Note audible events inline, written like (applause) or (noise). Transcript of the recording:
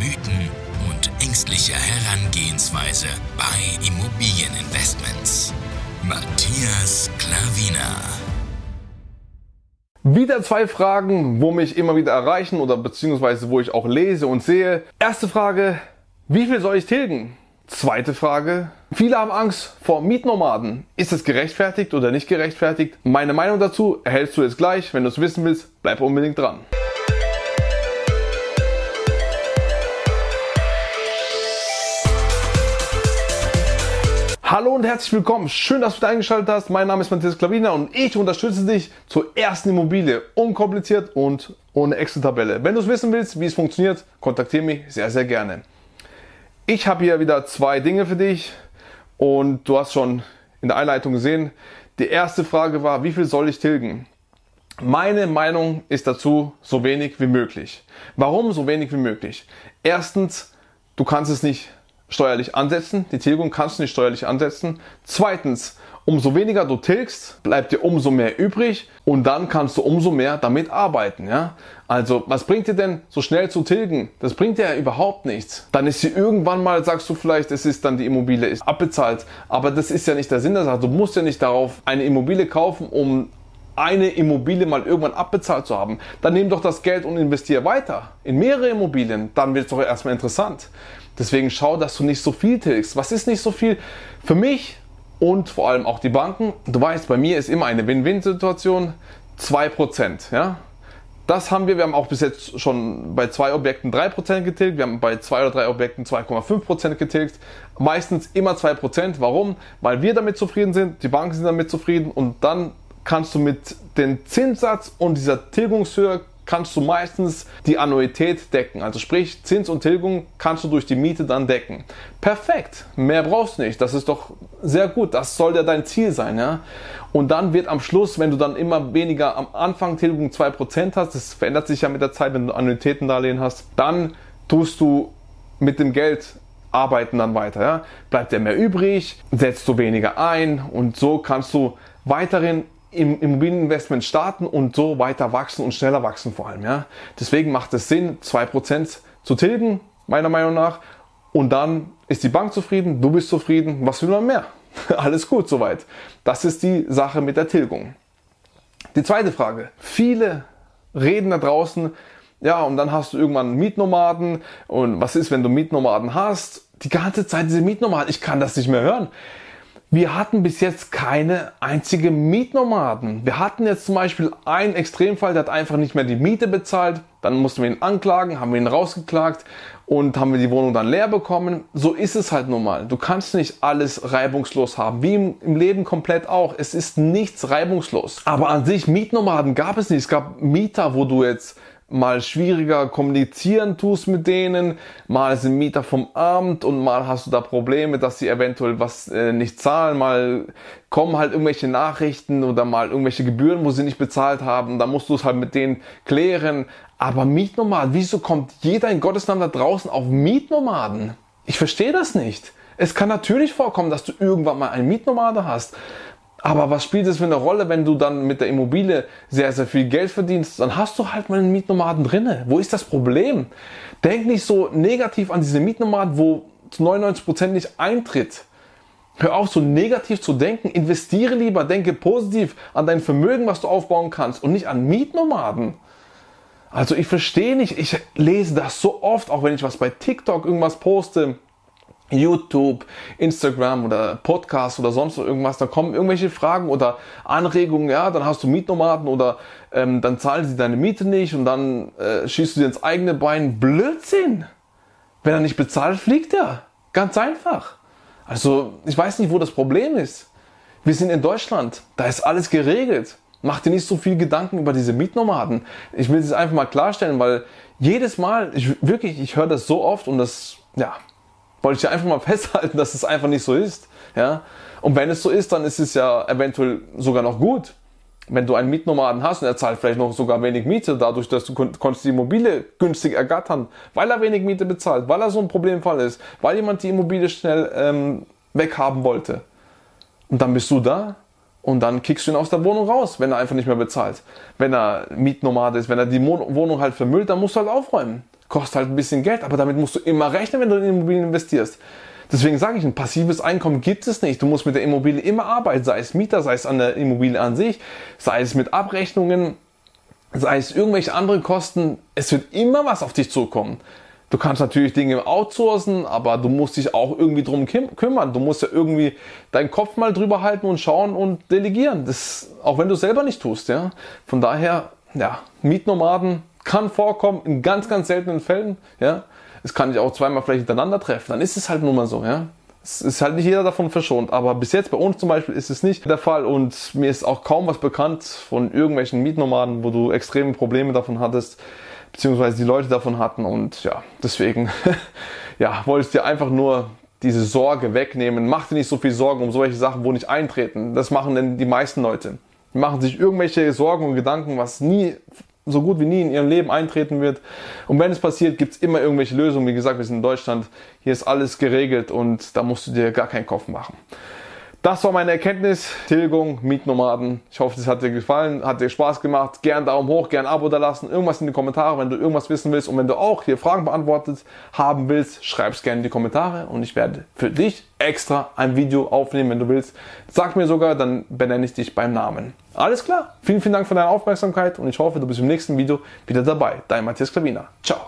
Mythen und ängstliche Herangehensweise bei Immobilieninvestments. Matthias Klavina. Wieder zwei Fragen, wo mich immer wieder erreichen oder beziehungsweise wo ich auch lese und sehe. Erste Frage, wie viel soll ich tilgen? Zweite Frage. Viele haben Angst vor Mietnomaden. Ist es gerechtfertigt oder nicht gerechtfertigt? Meine Meinung dazu erhältst du jetzt gleich. Wenn du es wissen willst, bleib unbedingt dran. Hallo und herzlich willkommen. Schön, dass du eingeschaltet hast. Mein Name ist Matthias Klavina und ich unterstütze dich zur ersten Immobilie. Unkompliziert und ohne Excel-Tabelle. Wenn du es wissen willst, wie es funktioniert, kontaktiere mich sehr, sehr gerne. Ich habe hier wieder zwei Dinge für dich und du hast schon in der Einleitung gesehen, die erste Frage war, wie viel soll ich tilgen? Meine Meinung ist dazu so wenig wie möglich. Warum so wenig wie möglich? Erstens, du kannst es nicht steuerlich ansetzen. Die Tilgung kannst du nicht steuerlich ansetzen. Zweitens, umso weniger du tilgst, bleibt dir umso mehr übrig und dann kannst du umso mehr damit arbeiten. Ja? Also, was bringt dir denn so schnell zu tilgen? Das bringt dir ja überhaupt nichts. Dann ist sie irgendwann mal, sagst du vielleicht, es ist dann die Immobilie ist abbezahlt, aber das ist ja nicht der Sinn der Sache. Du musst ja nicht darauf eine Immobilie kaufen, um eine Immobilie mal irgendwann abbezahlt zu haben. Dann nimm doch das Geld und investiere weiter in mehrere Immobilien. Dann wird es doch erstmal interessant. Deswegen schau, dass du nicht so viel tilgst. Was ist nicht so viel? Für mich und vor allem auch die Banken. Du weißt, bei mir ist immer eine Win-Win-Situation. 2%. Ja? Das haben wir. Wir haben auch bis jetzt schon bei zwei Objekten 3% getilgt. Wir haben bei zwei oder drei Objekten 2,5% getilgt. Meistens immer 2%. Warum? Weil wir damit zufrieden sind, die Banken sind damit zufrieden und dann kannst du mit dem Zinssatz und dieser Tilgungshöhe kannst du meistens die Annuität decken. Also sprich, Zins und Tilgung kannst du durch die Miete dann decken. Perfekt, mehr brauchst du nicht. Das ist doch sehr gut. Das soll ja dein Ziel sein. Ja? Und dann wird am Schluss, wenn du dann immer weniger am Anfang Tilgung 2% hast, das verändert sich ja mit der Zeit, wenn du Annuitätendarlehen hast, dann tust du mit dem Geld arbeiten dann weiter. Ja? Bleibt dir mehr übrig, setzt du weniger ein und so kannst du weiterhin im Immobilieninvestment starten und so weiter wachsen und schneller wachsen vor allem. Ja? Deswegen macht es Sinn, 2% zu tilgen, meiner Meinung nach. Und dann ist die Bank zufrieden, du bist zufrieden, was will man mehr? (laughs) Alles gut soweit. Das ist die Sache mit der Tilgung. Die zweite Frage. Viele reden da draußen, ja, und dann hast du irgendwann Mietnomaden. Und was ist, wenn du Mietnomaden hast? Die ganze Zeit diese Mietnomaden, ich kann das nicht mehr hören. Wir hatten bis jetzt keine einzige Mietnomaden. Wir hatten jetzt zum Beispiel einen Extremfall, der hat einfach nicht mehr die Miete bezahlt. Dann mussten wir ihn anklagen, haben wir ihn rausgeklagt und haben wir die Wohnung dann leer bekommen. So ist es halt nun mal. Du kannst nicht alles reibungslos haben, wie im, im Leben komplett auch. Es ist nichts reibungslos. Aber an sich Mietnomaden gab es nicht. Es gab Mieter, wo du jetzt mal schwieriger kommunizieren tust mit denen, mal sind Mieter vom Amt und mal hast du da Probleme, dass sie eventuell was äh, nicht zahlen, mal kommen halt irgendwelche Nachrichten oder mal irgendwelche Gebühren, wo sie nicht bezahlt haben, da musst du es halt mit denen klären. Aber Mietnomaden, wieso kommt jeder in Gottes Namen da draußen auf Mietnomaden? Ich verstehe das nicht. Es kann natürlich vorkommen, dass du irgendwann mal einen Mietnomade hast. Aber was spielt es für eine Rolle, wenn du dann mit der Immobilie sehr, sehr viel Geld verdienst? Dann hast du halt mal einen Mietnomaden drinne. Wo ist das Problem? Denk nicht so negativ an diese Mietnomaden, wo zu 99 Prozent nicht eintritt. Hör auf, so negativ zu denken. Investiere lieber, denke positiv an dein Vermögen, was du aufbauen kannst und nicht an Mietnomaden. Also ich verstehe nicht, ich lese das so oft, auch wenn ich was bei TikTok irgendwas poste YouTube, Instagram oder Podcast oder sonst irgendwas, da kommen irgendwelche Fragen oder Anregungen, ja, dann hast du Mietnomaden oder ähm, dann zahlen sie deine Miete nicht und dann äh, schießt du dir ins eigene Bein. Blödsinn! Wenn er nicht bezahlt, fliegt er. Ganz einfach. Also, ich weiß nicht, wo das Problem ist. Wir sind in Deutschland, da ist alles geregelt. Mach dir nicht so viel Gedanken über diese Mietnomaden. Ich will es einfach mal klarstellen, weil jedes Mal, ich, wirklich, ich höre das so oft und das, ja, wollte ich einfach mal (laughs) festhalten, dass es einfach nicht so ist. Ja? Und wenn es so ist, dann ist es ja eventuell sogar noch gut. Wenn du einen Mietnomaden hast und er zahlt vielleicht noch sogar wenig Miete, dadurch, dass du kon konntest die Immobilie günstig ergattern, weil er wenig Miete bezahlt, weil er so ein Problemfall ist, weil jemand die Immobilie schnell ähm, weghaben wollte. Und dann bist du da und dann kickst du ihn aus der Wohnung raus, wenn er einfach nicht mehr bezahlt. Wenn er Mietnomade ist, wenn er die Wohnung halt vermüllt, dann musst du halt aufräumen. Kostet halt ein bisschen Geld, aber damit musst du immer rechnen, wenn du in Immobilien investierst. Deswegen sage ich, ein passives Einkommen gibt es nicht. Du musst mit der Immobilie immer arbeiten, sei es Mieter, sei es an der Immobilie an sich, sei es mit Abrechnungen, sei es irgendwelche andere Kosten. Es wird immer was auf dich zukommen. Du kannst natürlich Dinge outsourcen, aber du musst dich auch irgendwie drum kümmern. Du musst ja irgendwie deinen Kopf mal drüber halten und schauen und delegieren. Das, auch wenn du selber nicht tust, ja. Von daher, ja, Mietnomaden kann vorkommen in ganz, ganz seltenen Fällen, ja. Es kann dich auch zweimal vielleicht hintereinander treffen. Dann ist es halt nun mal so, ja. Es ist halt nicht jeder davon verschont, aber bis jetzt bei uns zum Beispiel ist es nicht der Fall und mir ist auch kaum was bekannt von irgendwelchen Mietnomaden, wo du extreme Probleme davon hattest, beziehungsweise die Leute davon hatten und ja, deswegen, (laughs) ja, wollte ich dir einfach nur diese Sorge wegnehmen. Mach dir nicht so viel Sorgen um solche Sachen, wo nicht eintreten. Das machen denn die meisten Leute. Die machen sich irgendwelche Sorgen und Gedanken, was nie so gut wie nie in ihrem Leben eintreten wird. Und wenn es passiert, gibt es immer irgendwelche Lösungen. Wie gesagt, wir sind in Deutschland, hier ist alles geregelt und da musst du dir gar keinen Kopf machen. Das war meine Erkenntnis. Tilgung, Mietnomaden. Ich hoffe, es hat dir gefallen, hat dir Spaß gemacht. Gern Daumen hoch, gern Abo da lassen. Irgendwas in die Kommentare, wenn du irgendwas wissen willst. Und wenn du auch hier Fragen beantwortet haben willst, schreib es gerne in die Kommentare. Und ich werde für dich extra ein Video aufnehmen, wenn du willst. Sag mir sogar, dann benenne ich dich beim Namen. Alles klar. Vielen, vielen Dank für deine Aufmerksamkeit und ich hoffe, du bist im nächsten Video wieder dabei. Dein Matthias Klavina. Ciao.